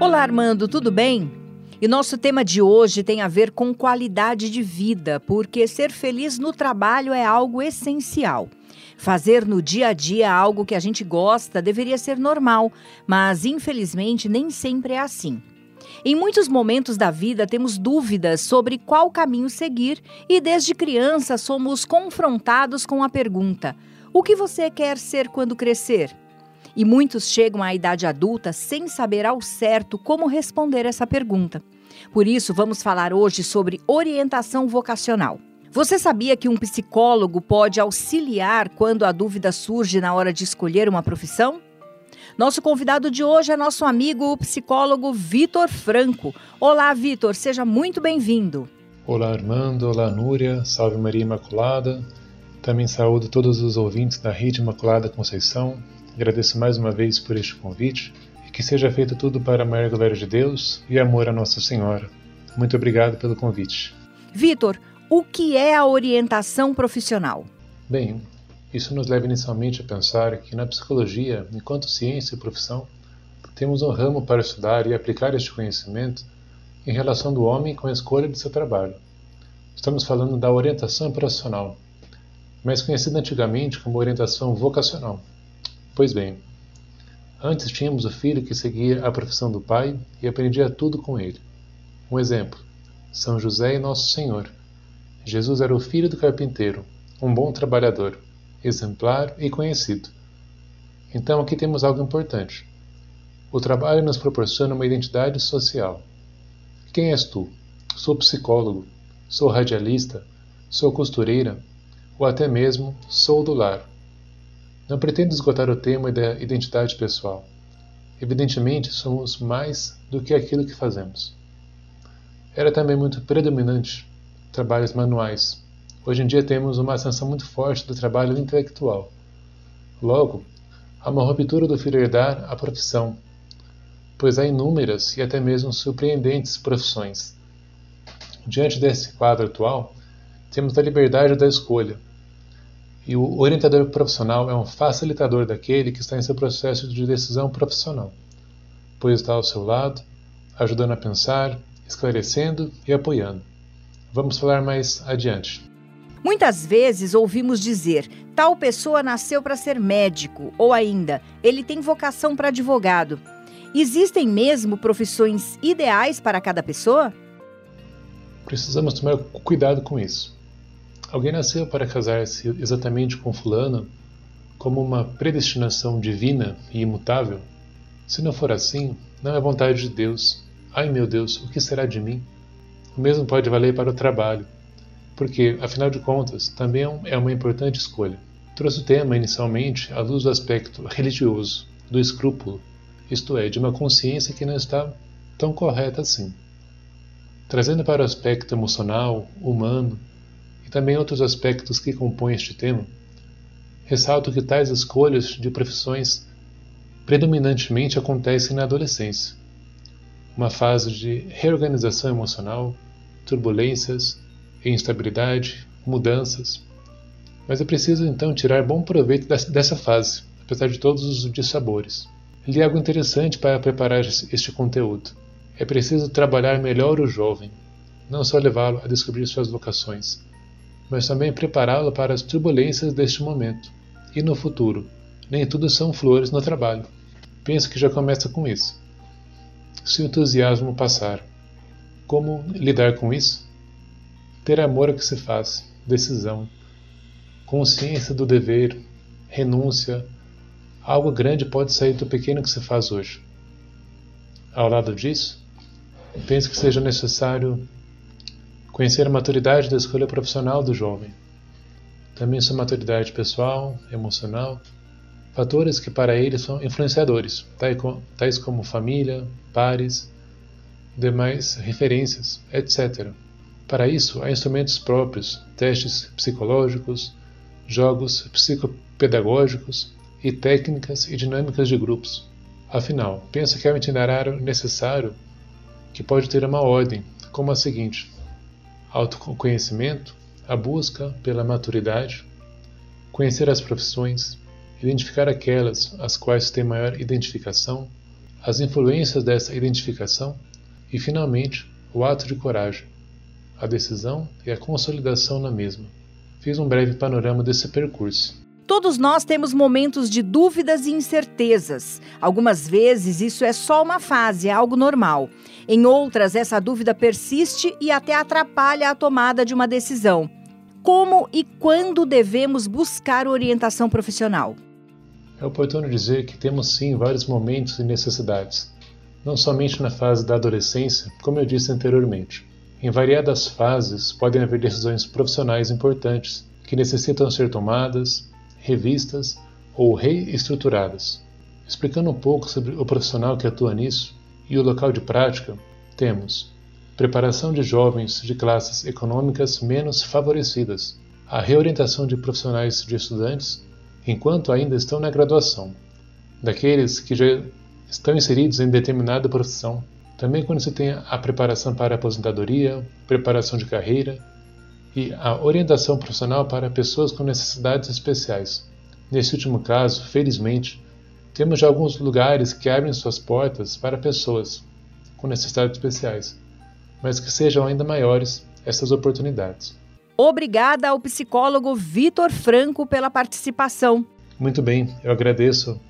Olá, Armando, tudo bem? E nosso tema de hoje tem a ver com qualidade de vida, porque ser feliz no trabalho é algo essencial. Fazer no dia a dia algo que a gente gosta deveria ser normal, mas infelizmente nem sempre é assim. Em muitos momentos da vida temos dúvidas sobre qual caminho seguir e desde criança somos confrontados com a pergunta: o que você quer ser quando crescer? E muitos chegam à idade adulta sem saber ao certo como responder essa pergunta. Por isso, vamos falar hoje sobre orientação vocacional. Você sabia que um psicólogo pode auxiliar quando a dúvida surge na hora de escolher uma profissão? Nosso convidado de hoje é nosso amigo o psicólogo Vitor Franco. Olá, Vitor, seja muito bem-vindo. Olá, Armando. Olá, Núria. Salve Maria Imaculada. Também saúdo todos os ouvintes da Rede Imaculada Conceição. Agradeço mais uma vez por este convite e que seja feito tudo para a maior glória de Deus e amor a Nossa Senhora. Muito obrigado pelo convite. Vitor, o que é a orientação profissional? Bem, isso nos leva inicialmente a pensar que na psicologia, enquanto ciência e profissão, temos um ramo para estudar e aplicar este conhecimento em relação do homem com a escolha de seu trabalho. Estamos falando da orientação profissional, mais conhecida antigamente como orientação vocacional. Pois bem, antes tínhamos o filho que seguia a profissão do pai e aprendia tudo com ele. Um exemplo: São José e Nosso Senhor. Jesus era o filho do carpinteiro, um bom trabalhador, exemplar e conhecido. Então aqui temos algo importante. O trabalho nos proporciona uma identidade social. Quem és tu? Sou psicólogo, sou radialista, sou costureira, ou até mesmo sou do lar. Não pretendo esgotar o tema da identidade pessoal. Evidentemente, somos mais do que aquilo que fazemos. Era também muito predominante trabalhos manuais. Hoje em dia temos uma ascensão muito forte do trabalho intelectual. Logo, há uma ruptura do herdar a profissão, pois há inúmeras e até mesmo surpreendentes profissões. Diante desse quadro atual, temos a liberdade da escolha, e o orientador profissional é um facilitador daquele que está em seu processo de decisão profissional, pois está ao seu lado, ajudando a pensar, esclarecendo e apoiando. Vamos falar mais adiante. Muitas vezes ouvimos dizer: tal pessoa nasceu para ser médico, ou ainda, ele tem vocação para advogado. Existem mesmo profissões ideais para cada pessoa? Precisamos tomar cuidado com isso. Alguém nasceu para casar-se exatamente com Fulano como uma predestinação divina e imutável? Se não for assim, não é vontade de Deus. Ai meu Deus, o que será de mim? O mesmo pode valer para o trabalho, porque, afinal de contas, também é uma importante escolha. Trouxe o tema inicialmente à luz do aspecto religioso, do escrúpulo, isto é, de uma consciência que não está tão correta assim. Trazendo para o aspecto emocional, humano, e também outros aspectos que compõem este tema, ressalto que tais escolhas de profissões predominantemente acontecem na adolescência, uma fase de reorganização emocional, turbulências, instabilidade, mudanças. Mas é preciso então tirar bom proveito dessa fase, apesar de todos os dissabores. Li algo interessante para preparar este conteúdo. É preciso trabalhar melhor o jovem, não só levá-lo a descobrir suas vocações, mas também prepará-lo para as turbulências deste momento. E no futuro, nem tudo são flores no trabalho. Penso que já começa com isso. Se o entusiasmo passar, como lidar com isso? Ter amor ao que se faz, decisão, consciência do dever, renúncia. Algo grande pode sair do pequeno que se faz hoje. Ao lado disso, penso que seja necessário Conhecer a maturidade da escolha profissional do jovem. Também sua maturidade pessoal, emocional, fatores que para ele são influenciadores, tais como família, pares, demais referências, etc. Para isso, há instrumentos próprios, testes psicológicos, jogos psicopedagógicos e técnicas e dinâmicas de grupos. Afinal, penso que é um itinerário necessário que pode ter uma ordem, como a seguinte: autoconhecimento, a busca pela maturidade, conhecer as profissões, identificar aquelas às quais tem maior identificação, as influências dessa identificação e, finalmente, o ato de coragem, a decisão e a consolidação na mesma. Fiz um breve panorama desse percurso. Todos nós temos momentos de dúvidas e incertezas. Algumas vezes isso é só uma fase, é algo normal. Em outras, essa dúvida persiste e até atrapalha a tomada de uma decisão. Como e quando devemos buscar orientação profissional? É oportuno dizer que temos sim vários momentos e necessidades, não somente na fase da adolescência, como eu disse anteriormente. Em variadas fases podem haver decisões profissionais importantes que necessitam ser tomadas, revistas ou reestruturadas. Explicando um pouco sobre o profissional que atua nisso e o local de prática, temos preparação de jovens de classes econômicas menos favorecidas, a reorientação de profissionais de estudantes enquanto ainda estão na graduação, daqueles que já estão inseridos em determinada profissão, também quando se tem a preparação para a aposentadoria, preparação de carreira e a orientação profissional para pessoas com necessidades especiais. Nesse último caso, felizmente, temos já alguns lugares que abrem suas portas para pessoas com necessidades especiais, mas que sejam ainda maiores essas oportunidades. Obrigada ao psicólogo Vitor Franco pela participação. Muito bem, eu agradeço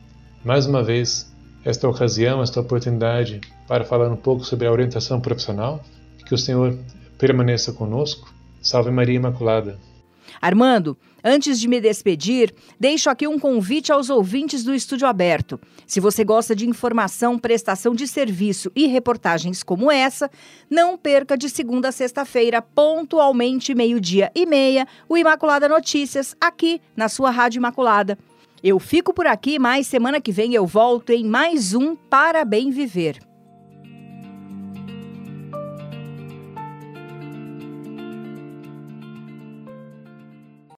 mais uma vez esta ocasião, esta oportunidade para falar um pouco sobre a orientação profissional. Que o Senhor permaneça conosco. Salve Maria Imaculada. Armando, antes de me despedir, deixo aqui um convite aos ouvintes do Estúdio Aberto. Se você gosta de informação, prestação de serviço e reportagens como essa, não perca de segunda a sexta-feira, pontualmente meio-dia e meia, o Imaculada Notícias, aqui na sua Rádio Imaculada. Eu fico por aqui, mas semana que vem eu volto em mais um Para Bem Viver.